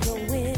going.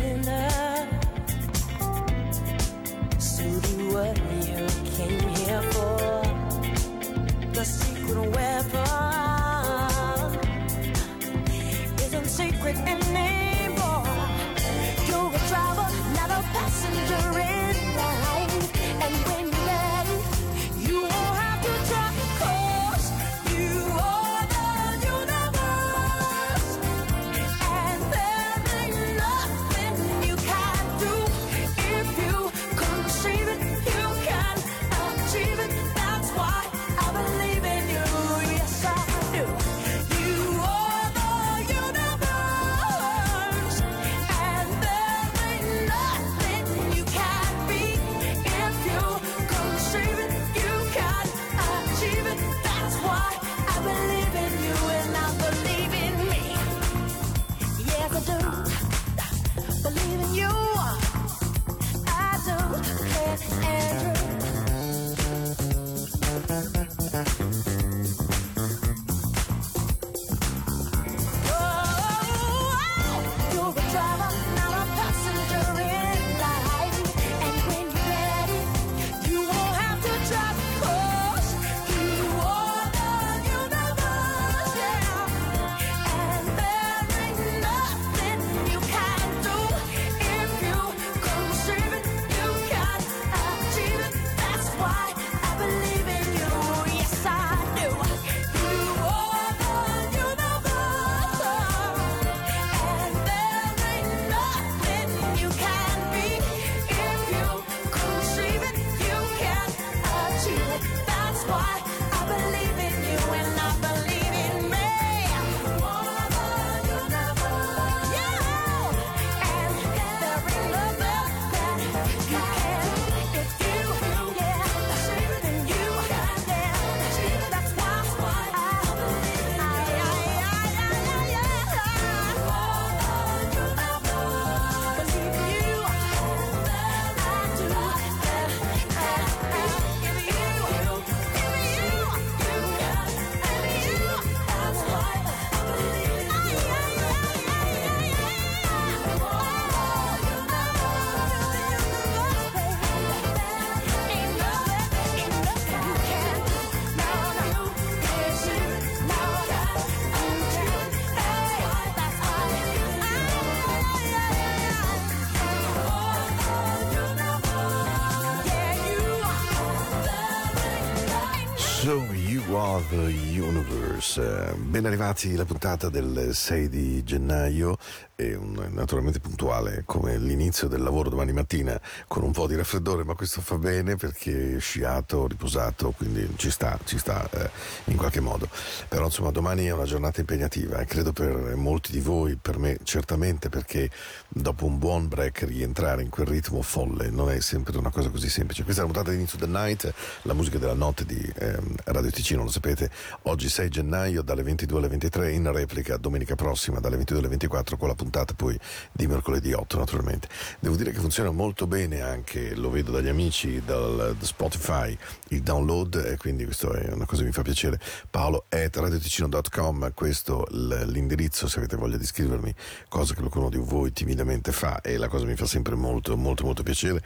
The Universe. Eh, Ben arrivati alla puntata del 6 di gennaio e un- naturalmente puntuale come l'inizio del lavoro domani mattina con un po' di raffreddore, ma questo fa bene perché sciato, riposato, quindi ci sta, ci sta eh, in qualche modo. Però insomma domani è una giornata impegnativa e credo per molti di voi, per me certamente perché dopo un buon break rientrare in quel ritmo folle non è sempre una cosa così semplice. Questa è la puntata di inizio del night, la musica della notte di ehm, Radio Ticino, lo sapete, oggi 6 gennaio dalle 22 alle 23 in replica domenica prossima dalle 22 alle 24 con la puntata poi di mercoledì 8 naturalmente. Devo dire che funziona molto bene anche, lo vedo dagli amici, dal da Spotify, il download e quindi questo è una cosa che mi fa piacere. Paolo at radioticino.com, questo l'indirizzo se avete voglia di scrivermi, cosa che qualcuno di voi timidamente fa e la cosa mi fa sempre molto molto molto piacere.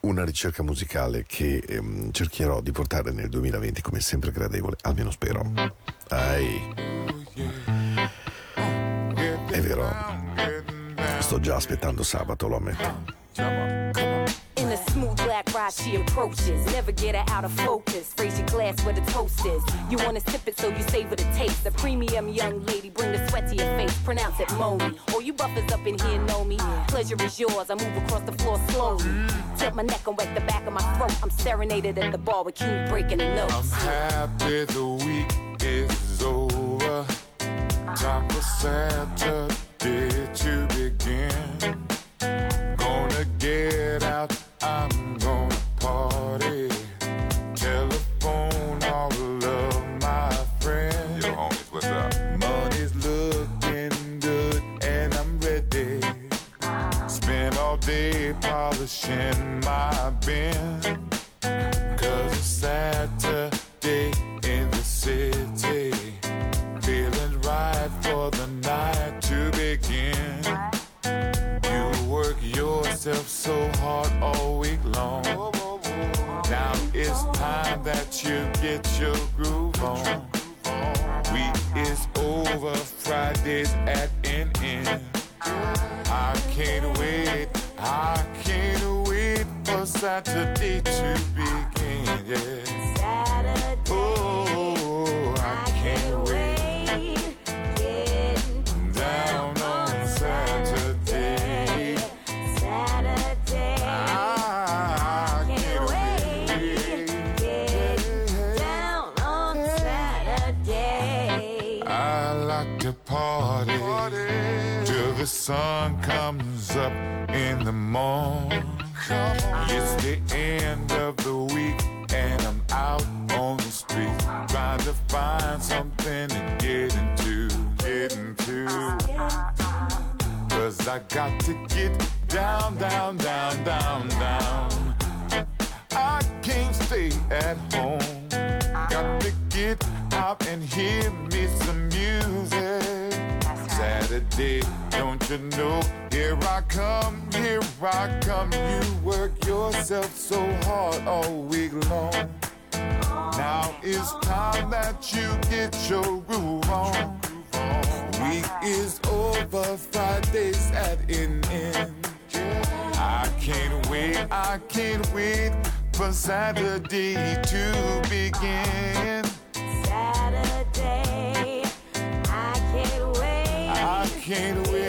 Una ricerca musicale che ehm, cercherò di portare nel 2020 come sempre gradevole, almeno spero. Ai. È vero, sto già aspettando sabato, lo ammetto. In a smooth black surprised she approaches. Never get her out of focus. Raise your glass where the toast is. You wanna sip it so you savor the taste. A premium young lady, bring the sweat to your face. Pronounce it Moni. All you buffers up in here know me. Pleasure is yours. I move across the floor slowly. Tilt my neck and wet the back of my throat. I'm serenaded at the bar with King breaking the notes. I'm happy the week is over. Time for Saturday to begin. Gonna get out, I'm gonna party. Telephone all of my friends. Yo, homies, what's up? Money's looking good and I'm ready. Spend all day polishing my bin. Cause it's Saturday you get your groove on. Week is over, Fridays at an end. I can't wait, I can't wait for Saturday to begin. Yeah. Saturday. The sun comes up in the morning. It's the end of the week and I'm out on the street trying to find something to get into, get into. Cause I got to get down, down, down, down, down. I can't stay at home. Got to get out and hear me some music. Saturday, don't you know? Here I come, here I come. You work yourself so hard all week long. Now it's time that you get your groove on. Week is over, Fridays at an end. I can't wait, I can't wait for Saturday to begin. Can't wait.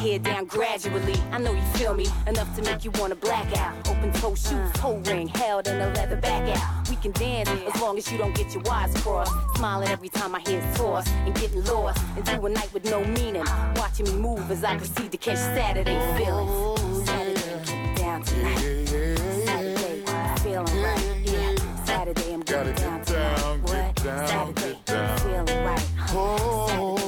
I let my hair down gradually. I know you feel me enough to make you wanna black out. Open toe shoes, toe ring, held in a leather back out. We can dance as long as you don't get your wires crossed. Smiling every time I hear toss and getting lost into a night with no meaning. Watching me move as I proceed to catch Saturday feelings. Saturday, get down tonight. Saturday, I'm feeling right. Yeah, Saturday I'm getting get down tonight. What? down, Saturday, get down. I'm feeling right. Oh,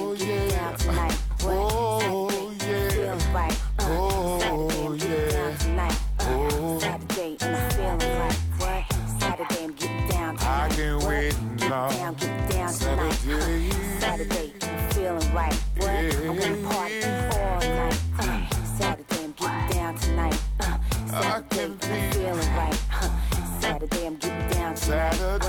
right. What? I'm gonna party all night. Uh, Saturday, I'm getting down tonight. Uh, Saturday, I'm feeling right. Uh, Saturday, I'm getting down tonight. Saturday.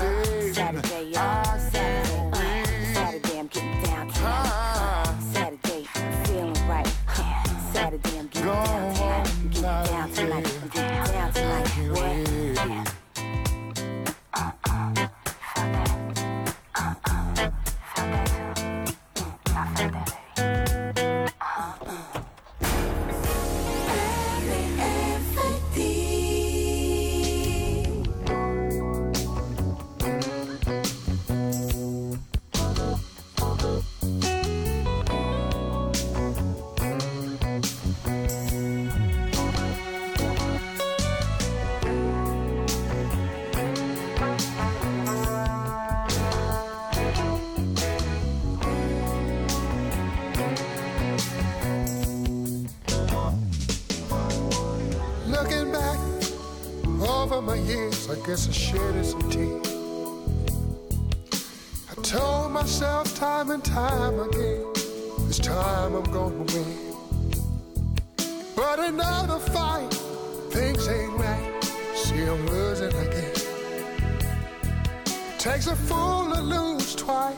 Takes a fool to lose twice.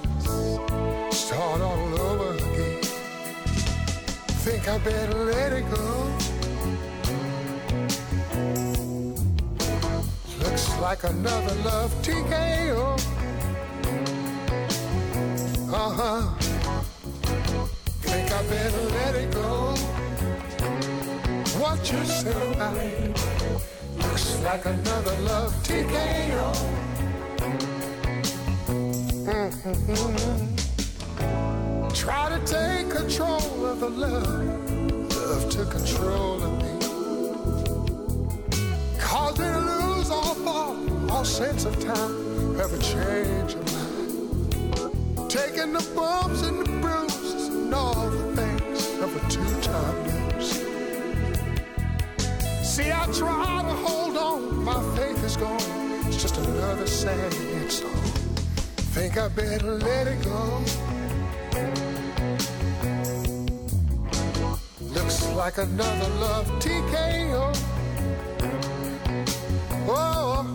Start all over again. Think I better let it go. Looks like another love TKO. Uh huh. Think I better let it go. What you say about? Looks like another love TKO. Try to take control of the love, love took control of me. Caused me to lose all thought, all sense of time, ever change of mind. Taking the bumps and the bruises and all the things of a two-time loser. See, I try to hold on, my faith is gone. It's just another sad song. Think I better let it go. Looks like another love TKO. Oh,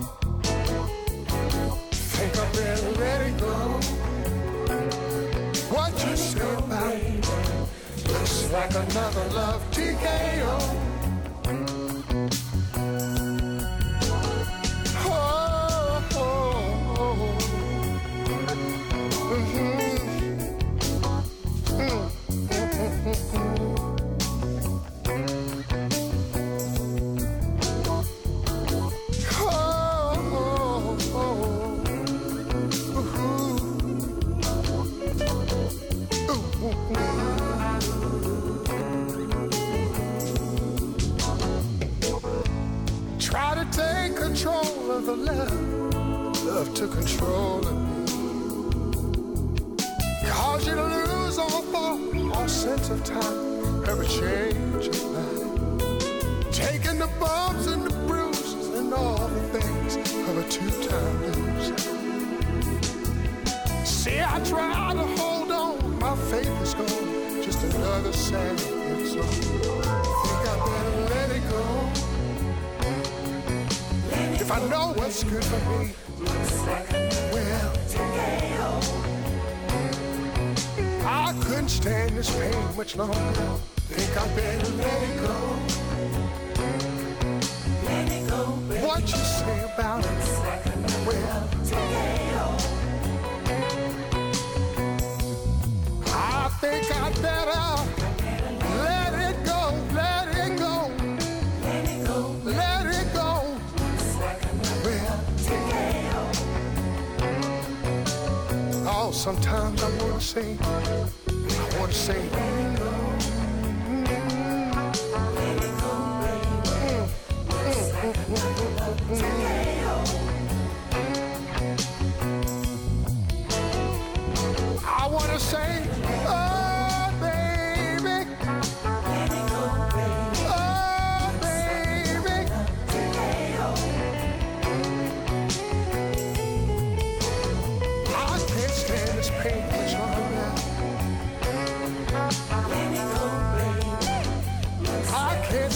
think I better let it go. What you say about? Looks like another love TKO. Control of the love, love took control of me. Cause you to lose all thought, all sense of time, every change of mind. Taking the bumps and the bruises and all the things of a two-time loser. See, I try to hold on, my faith is gone, just another sad song. Think I better let it go. I know what's good for me, well, I couldn't stand this pain much longer. Think I better let it go. Sometimes I wanna say, I wanna say, I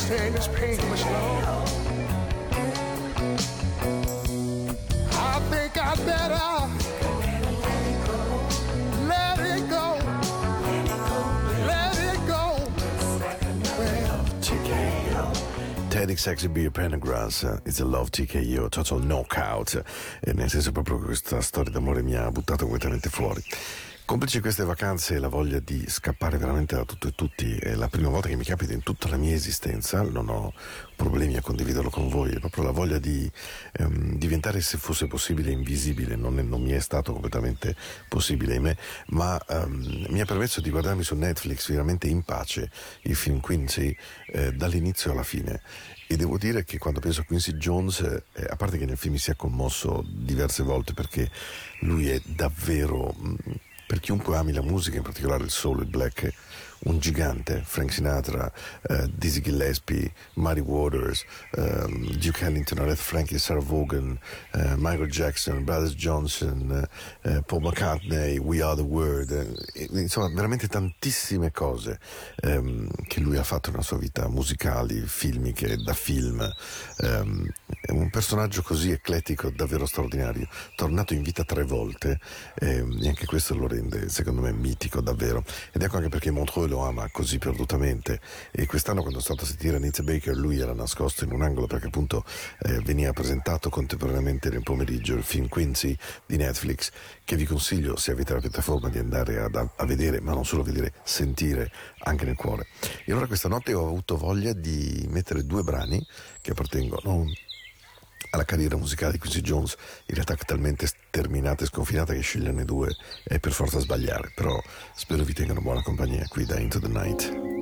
I can't stand this pain much longer. I think I better. Well, TEDx Exhibit Pendergrass It's a Love TKO Total Knockout e nel senso proprio che questa storia d'amore mi ha buttato completamente fuori Complice queste vacanze e la voglia di scappare veramente da tutto e tutti, è la prima volta che mi capita in tutta la mia esistenza, non ho problemi a condividerlo con voi, è proprio la voglia di ehm, diventare, se fosse possibile, invisibile, non, è, non, mi è stato completamente possibile, ahimè, ma ehm, mi ha permesso di guardarmi su Netflix veramente in pace il film Quincy eh, dall'inizio alla fine. E devo dire che quando penso a Quincy Jones, eh, a parte che nel film mi si è commosso diverse volte perché lui è davvero... Mh, per chiunque ami la musica, in particolare il soul il black, un gigante, Frank Sinatra, uh, Dizzy Gillespie, Muddy Waters, um, Duke Ellington, Aretha Franklin, Sarah Vaughan, uh, Michael Jackson, Brothers Johnson, uh, Paul McCartney, We Are the World, insomma veramente tantissime cose um, che lui ha fatto nella sua vita, musicali, filmiche, da film. Um, è un personaggio così eclettico, davvero straordinario, tornato in vita tre volte ehm, e anche questo lo rende secondo me mitico davvero ed ecco anche perché Montreux lo ama così perdutamente. E quest'anno quando sono stato a sentire Nizza Baker lui era nascosto in un angolo perché appunto eh, veniva presentato contemporaneamente nel pomeriggio il film Quincy di Netflix che vi consiglio se avete la piattaforma di andare ad, a vedere ma non solo vedere, sentire anche nel cuore. E allora questa notte ho avuto voglia di mettere due brani che appartengono alla carriera musicale di Quincy Jones, in realtà talmente terminata e sconfinata che sceglierne due è per forza sbagliare, però spero vi tengano buona compagnia qui da Into the Night.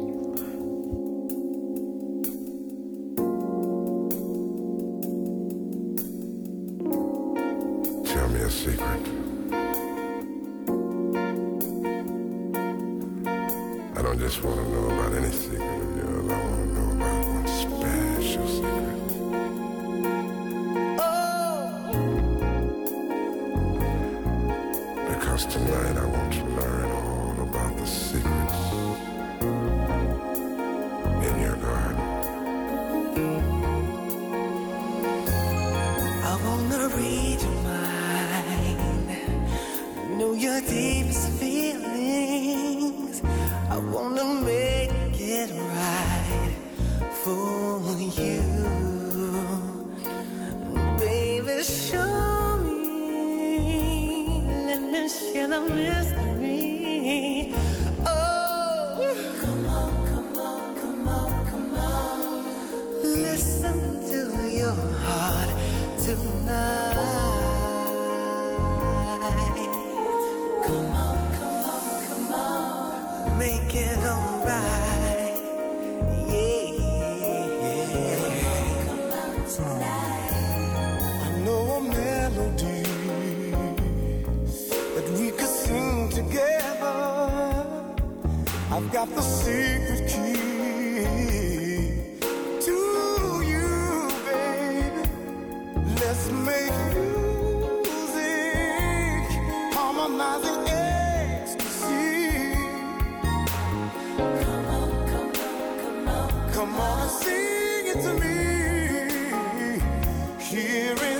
Here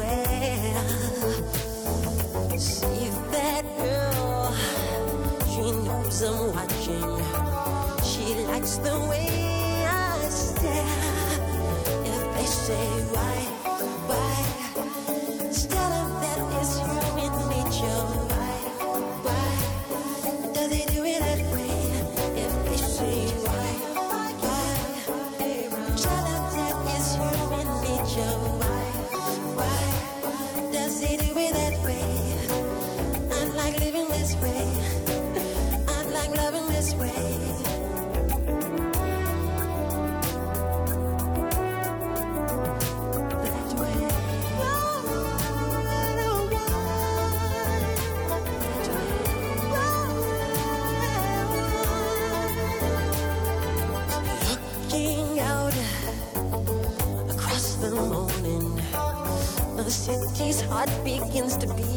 away. heart begins to be.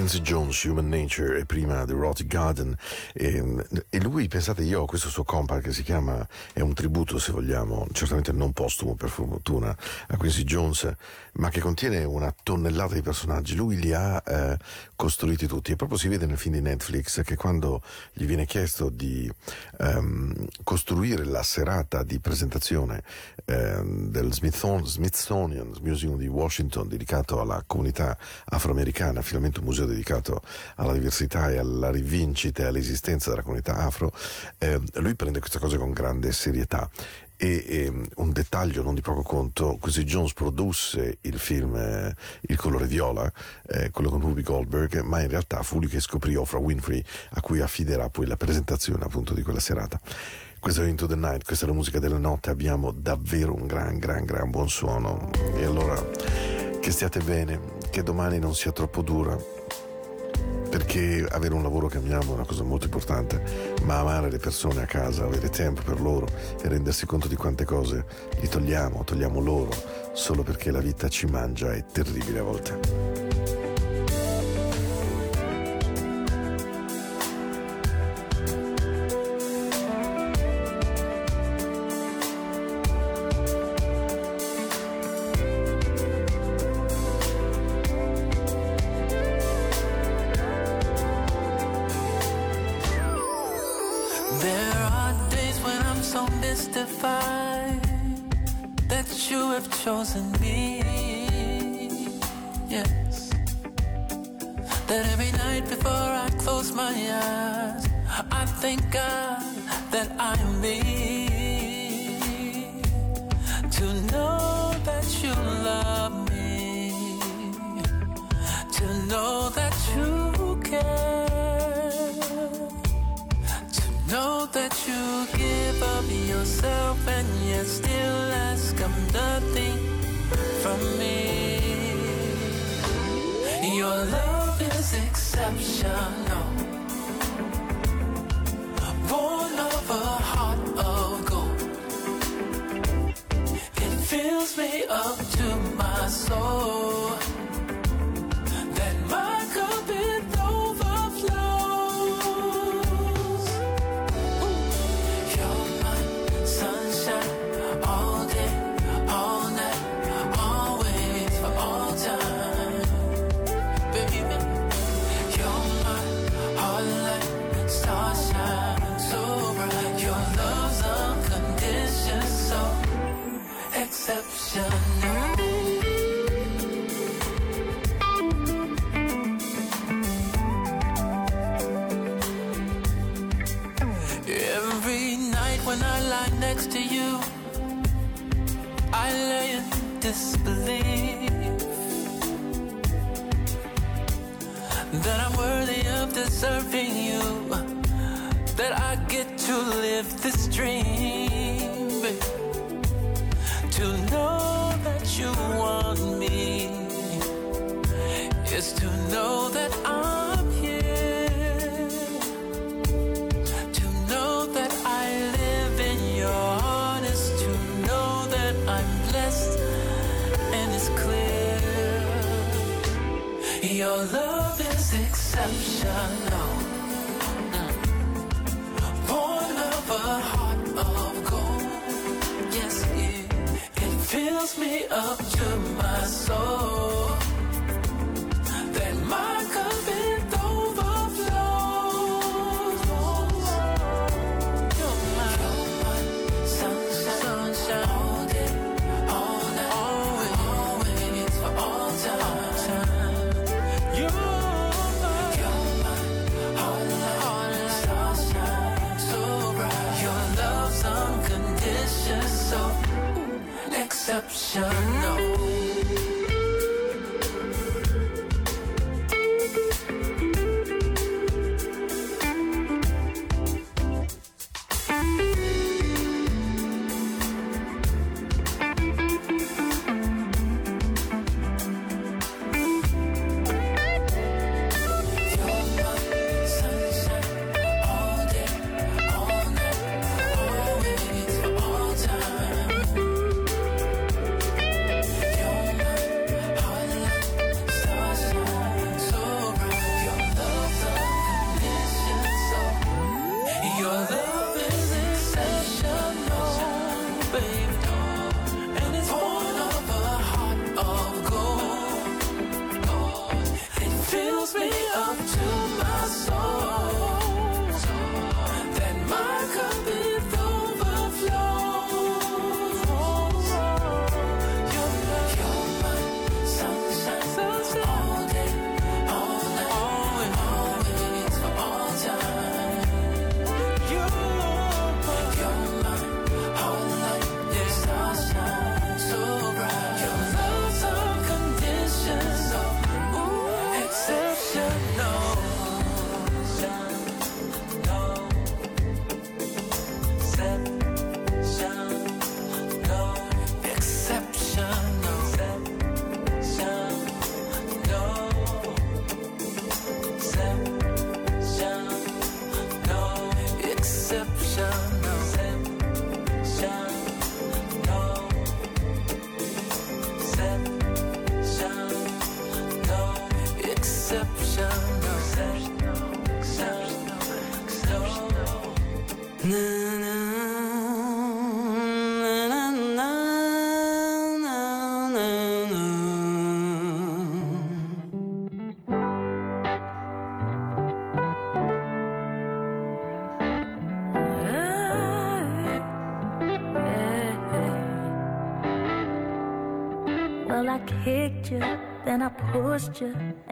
Quincy Jones, Human Nature e prima The Rotty Garden. E, e, lui, pensate, io ho questo suo compact che si chiama, tributo se vogliamo, certamente non postumo per fortuna a Quincy Jones, ma che contiene una tonnellata di personaggi, lui li ha eh, costruiti tutti. E proprio si vede nel film di Netflix che quando gli viene chiesto di ehm, costruire la serata di presentazione ehm, del Smithsonian Museum di Washington dedicato alla comunità afroamericana, finalmente un museo dedicato alla diversità e alla rivincita e all'esistenza della comunità afro, eh, lui prende questa cosa con grande serietà E, e, un dettaglio non di poco conto, Quincy Jones produsse il film eh, Il colore viola, eh, quello con Ruby Goldberg, ma in realtà fu lui che scoprì Oprah Winfrey, a cui affiderà poi la presentazione appunto di quella serata. Questo è Into the Night, questa è la musica della notte, abbiamo davvero un gran, gran, gran buon suono. E allora che stiate bene, che domani non sia troppo dura, perché avere un lavoro che amiamo è una cosa molto importante, ma amare le persone a casa, avere tempo per loro e rendersi conto di quante cose li togliamo, togliamo loro, solo perché la vita ci mangia è terribile a volte.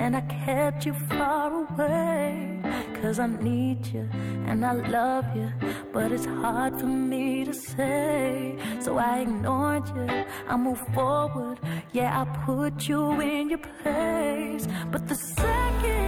And I kept you far away. Cause I need you and I love you, but it's hard for me to say. So I ignored you, I moved forward. Yeah, I put you in your place. But the second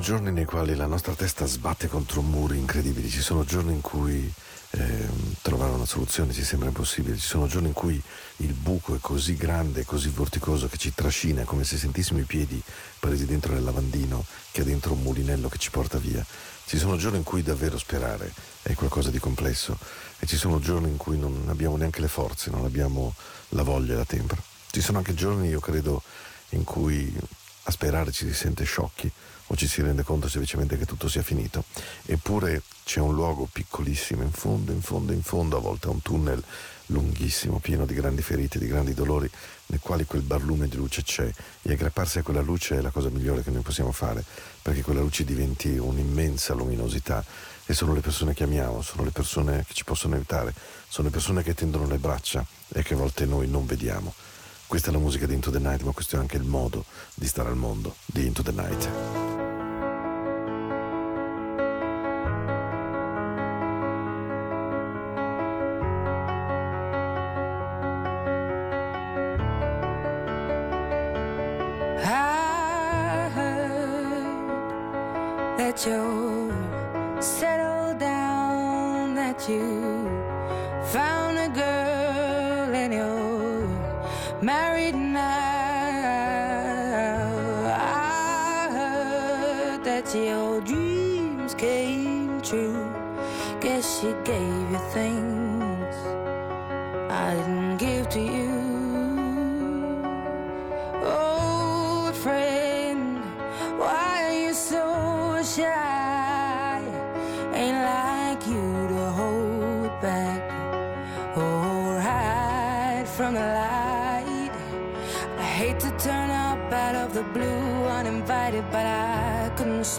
giorni nei quali la nostra testa sbatte contro muri incredibili, ci sono giorni in cui eh, trovare una soluzione ci sembra impossibile, ci sono giorni in cui il buco è così grande, così vorticoso che ci trascina come se sentissimo i piedi presi dentro nel lavandino che ha dentro un mulinello che ci porta via. Ci sono giorni in cui davvero sperare è qualcosa di complesso e ci sono giorni in cui non abbiamo neanche le forze, non abbiamo la voglia e la tempra. Ci sono anche giorni, io credo, in cui a sperare ci si sente sciocchi o ci si rende conto semplicemente che tutto sia finito. Eppure c'è un luogo piccolissimo in fondo, in fondo, in fondo, a volte un tunnel lunghissimo, pieno di grandi ferite, di grandi dolori, nel quale quel barlume di luce c'è e aggrapparsi a quella luce è la cosa migliore che noi possiamo fare, perché quella luce diventi un'immensa luminosità e sono le persone che amiamo, sono le persone che ci possono aiutare, sono le persone che tendono le braccia e che a volte noi non vediamo. Questa è la musica di Into the Night, ma questo è anche il modo di stare al mondo di Into the Night.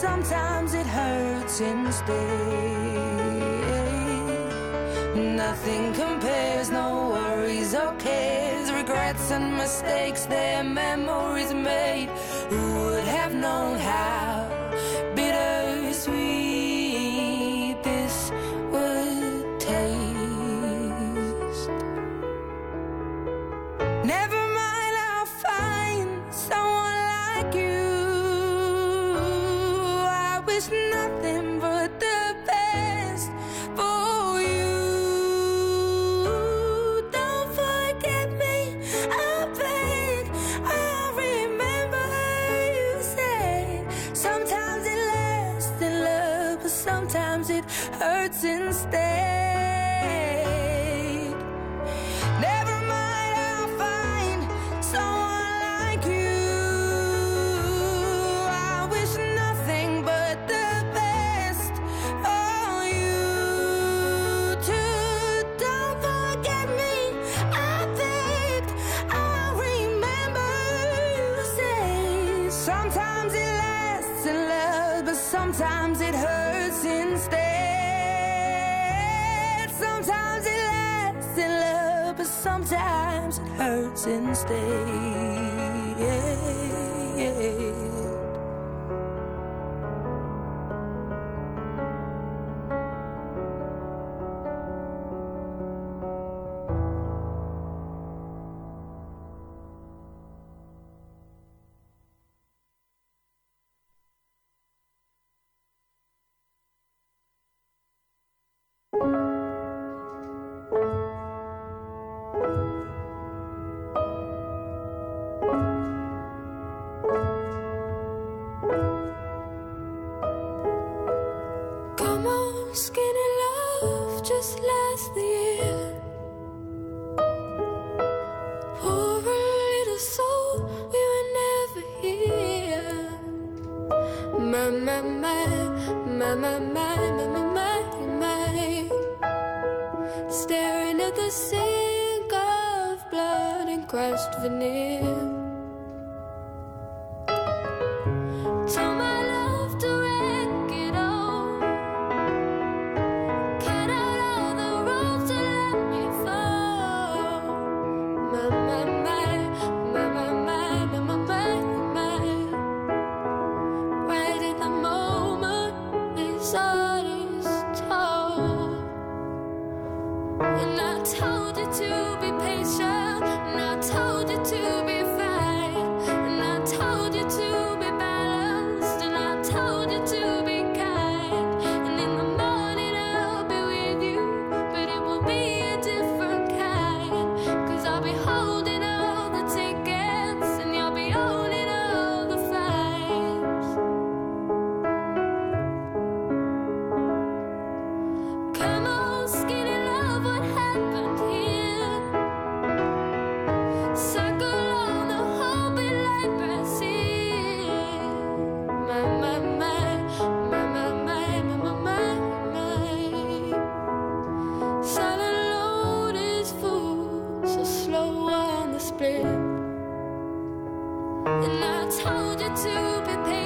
Sometimes it hurts instead. Nothing compares, no worries or cares, regrets and mistakes, their memories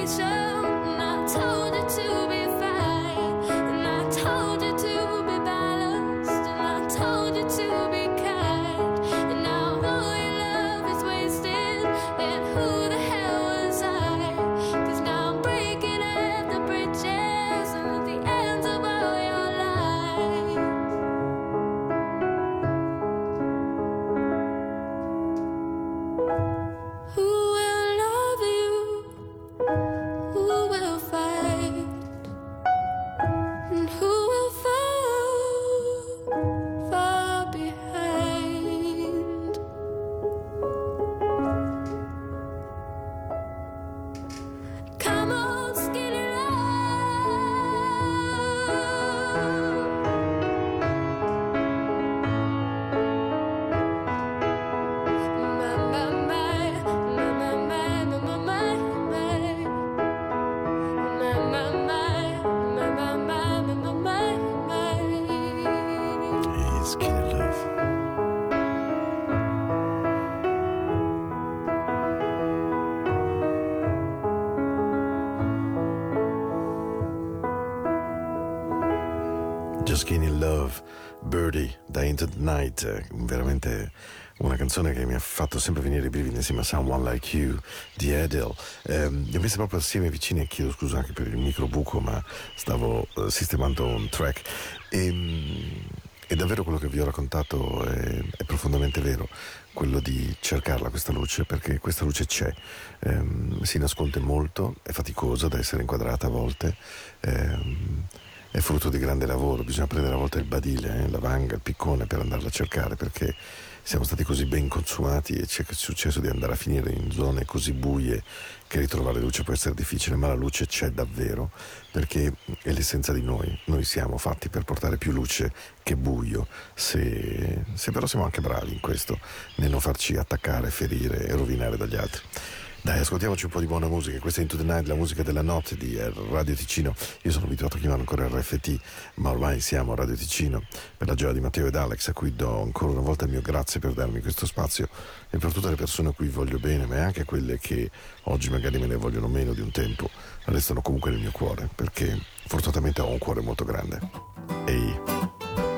so I told it to be. The Night, eh, veramente una canzone che mi ha fatto sempre venire i brividi insieme a Someone Like You di Adele. Eh, li ho messi proprio assieme vicini e chiedo scusa anche per il microbuco, ma stavo eh, sistemando un track. E, mm, e davvero quello che vi ho raccontato è, è profondamente vero, quello di cercarla questa luce, perché questa luce c'è, Ehm, si nasconde molto, è faticosa da essere inquadrata a volte, ehm, è frutto di grande lavoro, bisogna prendere a volte il badile, eh, la vanga, il piccone per andarla a cercare, perché siamo stati così ben consumati e ci è successo di andare a finire in zone così buie che ritrovare luce può essere difficile, ma la luce c'è davvero perché è l'essenza di noi. Noi siamo fatti per portare più luce che buio, se, se però siamo anche bravi in questo, nel non farci attaccare, ferire e rovinare dagli altri. Dai, ascoltiamoci un po' di buona musica. Questa è Into the Night, la musica della notte di Radio Ticino. Io sono abituato a chiamare ancora RFT, ma ormai siamo a Radio Ticino per la gioia di Matteo ed Alex, a cui do ancora una volta il mio grazie per darmi questo spazio e per tutte le persone a cui voglio bene, ma anche quelle che oggi magari me ne vogliono meno di un tempo, restano comunque nel mio cuore, perché fortunatamente ho un cuore molto grande. Ehi.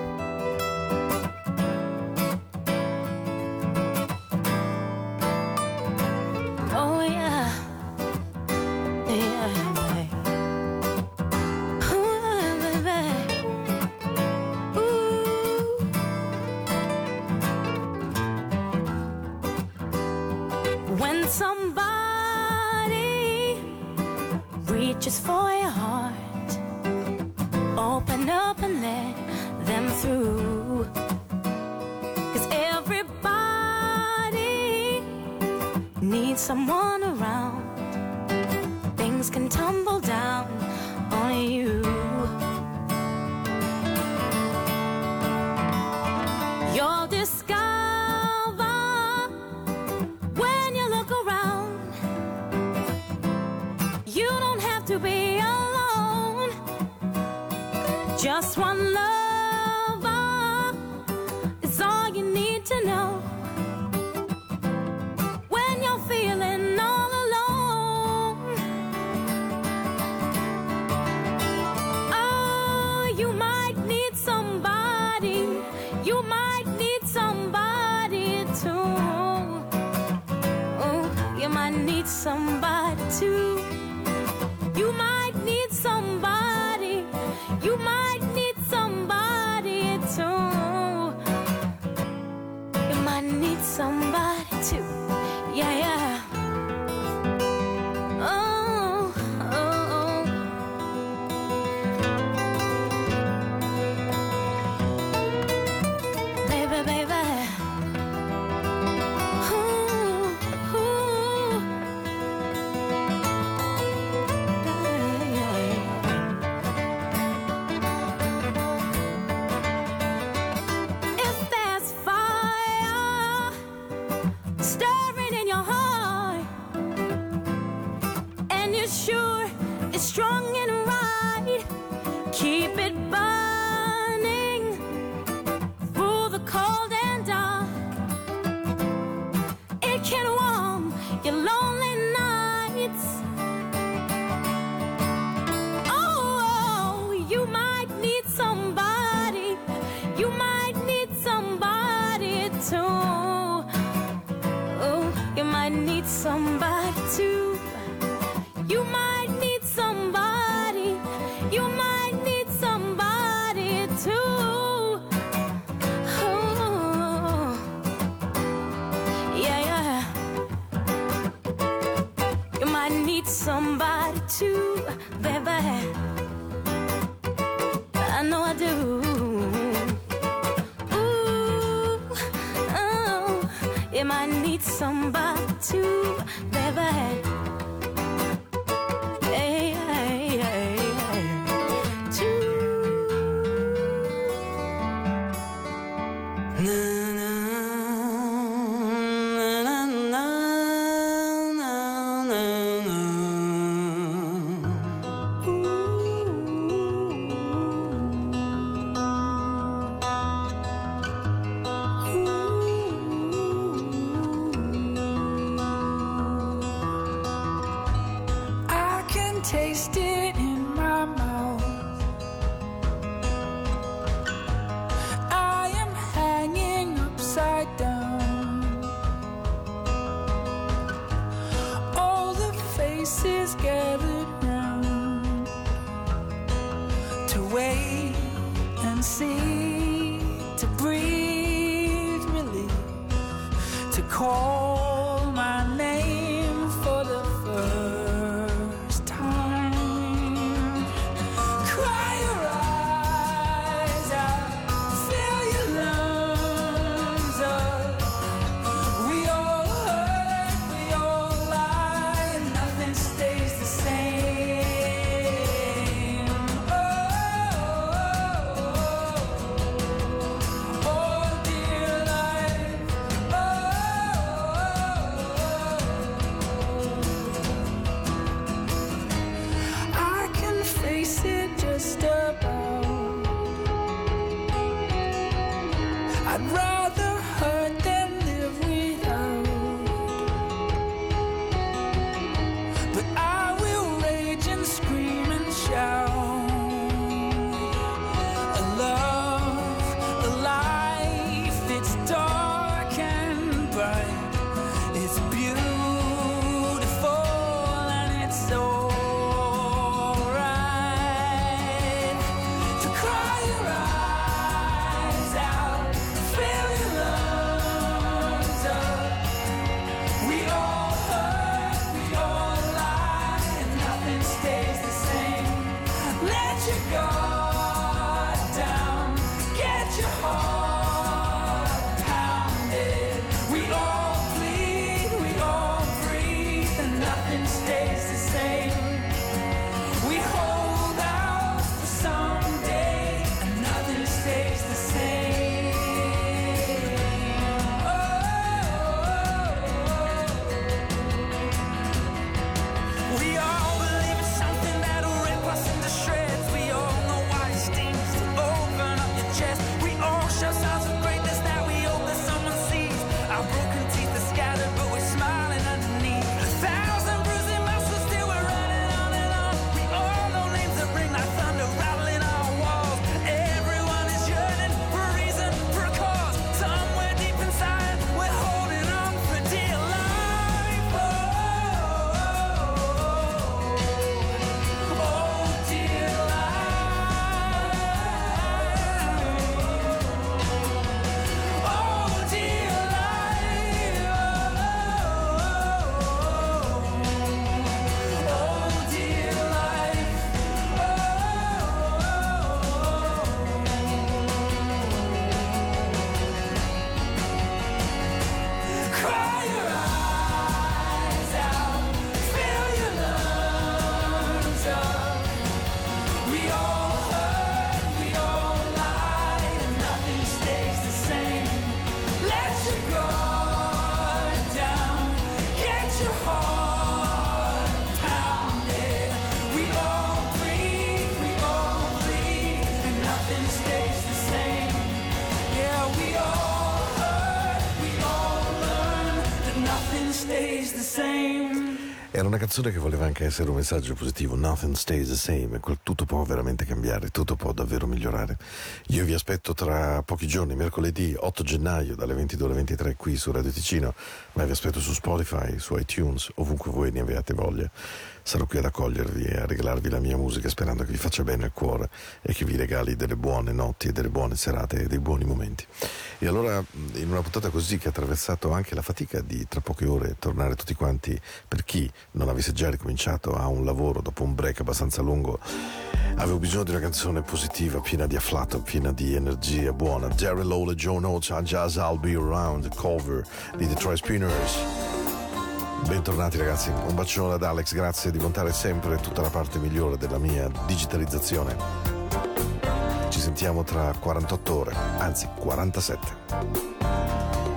need somebody to grab a. canzone che voleva anche essere un messaggio positivo. Nothing stays the same. Tutto può veramente cambiare, tutto può davvero migliorare. Io vi aspetto tra pochi giorni, mercoledì 8 gennaio, dalle 22 alle 23 qui su Radio Ticino, ma vi aspetto su Spotify, su iTunes, ovunque voi ne abbiate voglia. Sarò qui ad accogliervi e a regalarvi la mia musica, sperando che vi faccia bene al cuore e che vi regali delle buone notti e delle buone serate e dei buoni momenti. E allora, in una puntata così che ha attraversato anche la fatica di tra poche ore tornare tutti quanti, per chi non avesse già ricominciato a un lavoro dopo un break abbastanza lungo, avevo bisogno di una canzone positiva, piena di afflato, piena di energia buona. Jerry Lowell e Joe Notes a Jazz I'll Be Around, cover di Detroit Spinners. Bentornati ragazzi, un bacione ad Alex, grazie di contare sempre tutta la parte migliore della mia digitalizzazione. Ci sentiamo tra 48 ore, anzi 47.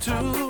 To